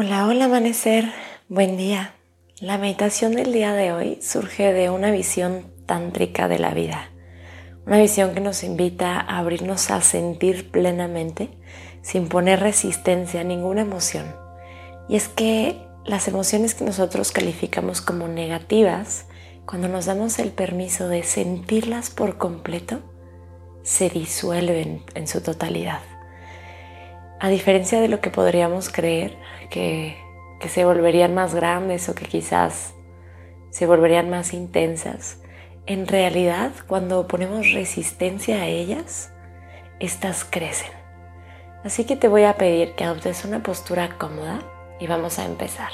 Hola, hola amanecer, buen día. La meditación del día de hoy surge de una visión tántrica de la vida, una visión que nos invita a abrirnos a sentir plenamente sin poner resistencia a ninguna emoción. Y es que las emociones que nosotros calificamos como negativas, cuando nos damos el permiso de sentirlas por completo, se disuelven en su totalidad. A diferencia de lo que podríamos creer, que, se volverían más grandes o que quizás se volverían más intensas, en realidad cuando ponemos resistencia a ellas, estas crecen. Así que te voy a pedir que adoptes una postura cómoda y vamos a empezar.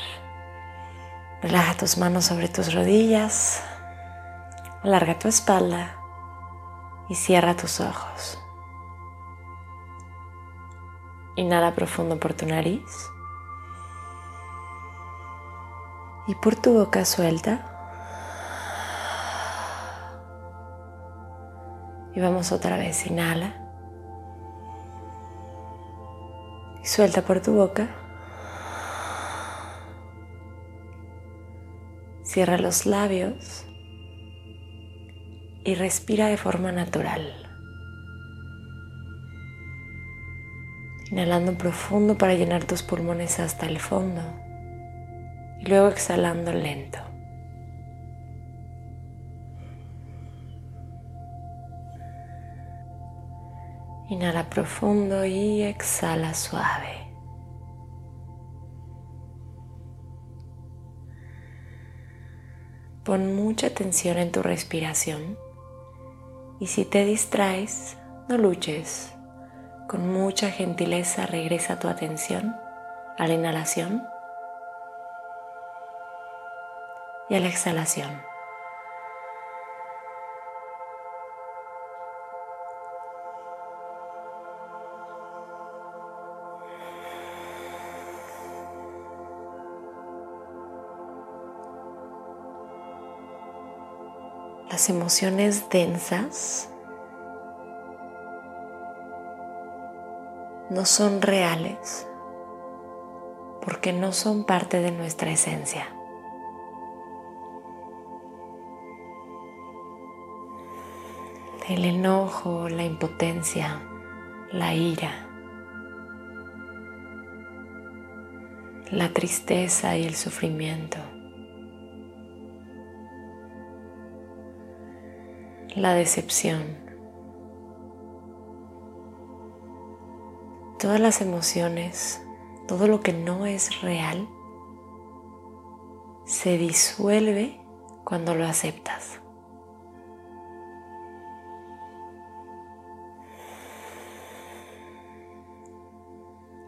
Relaja tus manos sobre tus rodillas, alarga tu espalda y cierra tus ojos. Inhala profundo por tu nariz. Y por tu boca suelta. Y vamos otra vez. Inhala. Y suelta por tu boca. Cierra los labios y respira de forma natural. Inhalando profundo para llenar tus pulmones hasta el fondo y luego exhalando lento. Inhala profundo y exhala suave. Pon mucha atención en tu respiración y si te distraes, no luches. Con mucha gentileza regresa tu atención a la inhalación y a la exhalación. Las emociones densas no son reales porque no son parte de nuestra esencia. El enojo, la impotencia, la ira, la tristeza y el sufrimiento, la decepción, todas las emociones, todo lo que no es real, se disuelve cuando lo aceptas.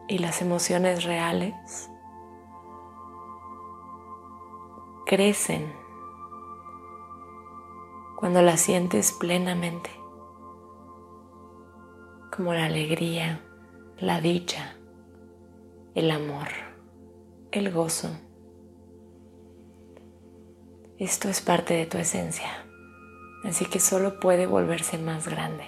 Y las emociones reales crecen cuando las sientes plenamente, como la alegría, la dicha, el amor, el gozo. Esto es parte de tu esencia, así que solo puede volverse más grande.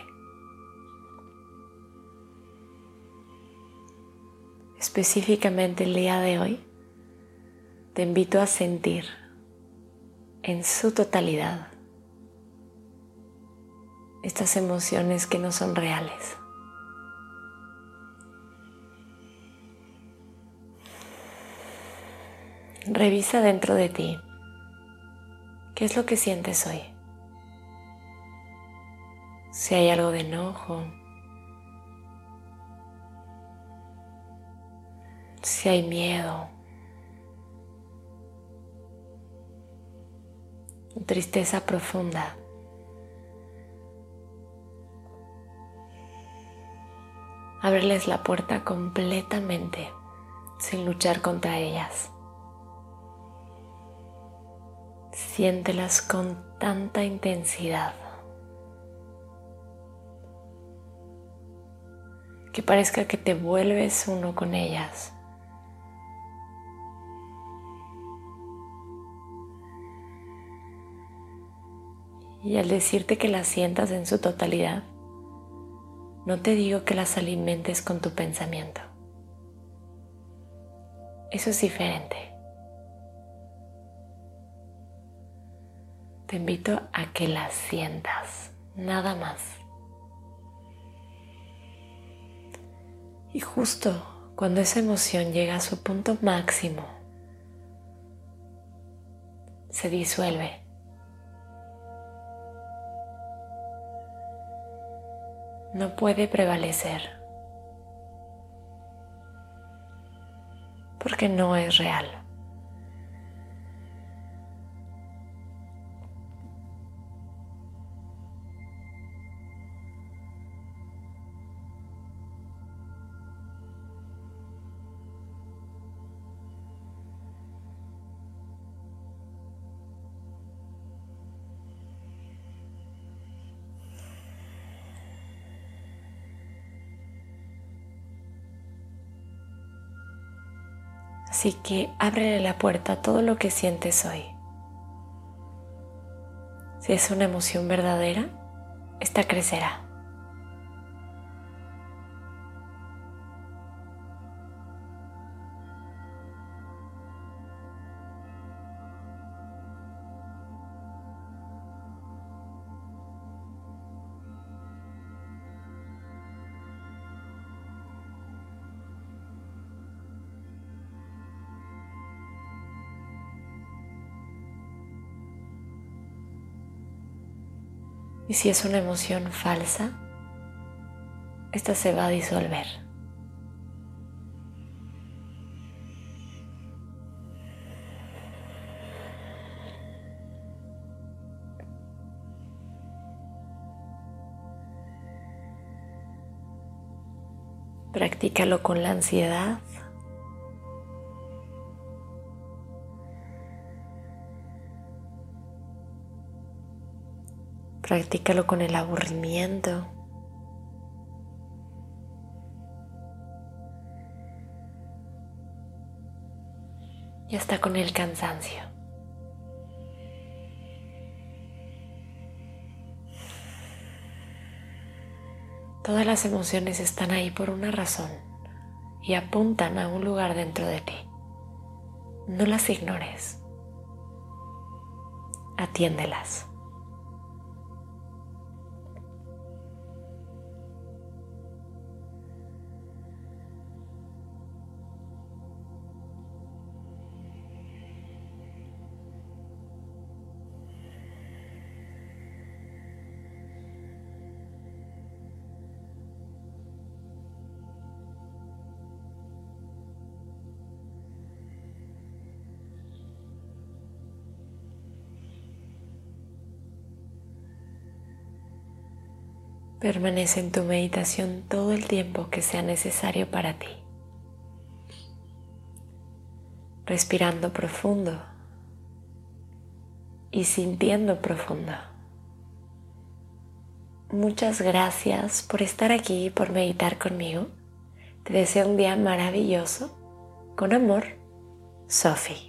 Específicamente el día de hoy, te invito a sentir en su totalidad estas emociones que no son reales. Revisa dentro de ti. ¿Qué es lo que sientes hoy? Si hay algo de enojo, si hay miedo, tristeza profunda. Ábreles la puerta completamente sin luchar contra ellas. Siéntelas con tanta intensidad que parezca que te vuelves uno con ellas. Y al decirte que las sientas en su totalidad, no te digo que las alimentes con tu pensamiento. Eso es diferente. Te invito a que las sientas, nada más. Y justo cuando esa emoción llega a su punto máximo, se disuelve no puede prevalecer porque no es real. Así que ábrele la puerta a todo lo que sientes hoy. Si es una emoción verdadera, esta crecerá. Y si es una emoción falsa, esta se va a disolver. Practícalo con la ansiedad Practícalo con el aburrimiento. Y hasta con el cansancio. Todas las emociones están ahí por una razón y apuntan a un lugar dentro de ti. No las ignores. Atiéndelas. Permanece en tu meditación todo el tiempo que sea necesario para ti. Respirando profundo y sintiendo profundo. Muchas gracias por estar aquí y por meditar conmigo. Te deseo un día maravilloso. Con amor, Sophie.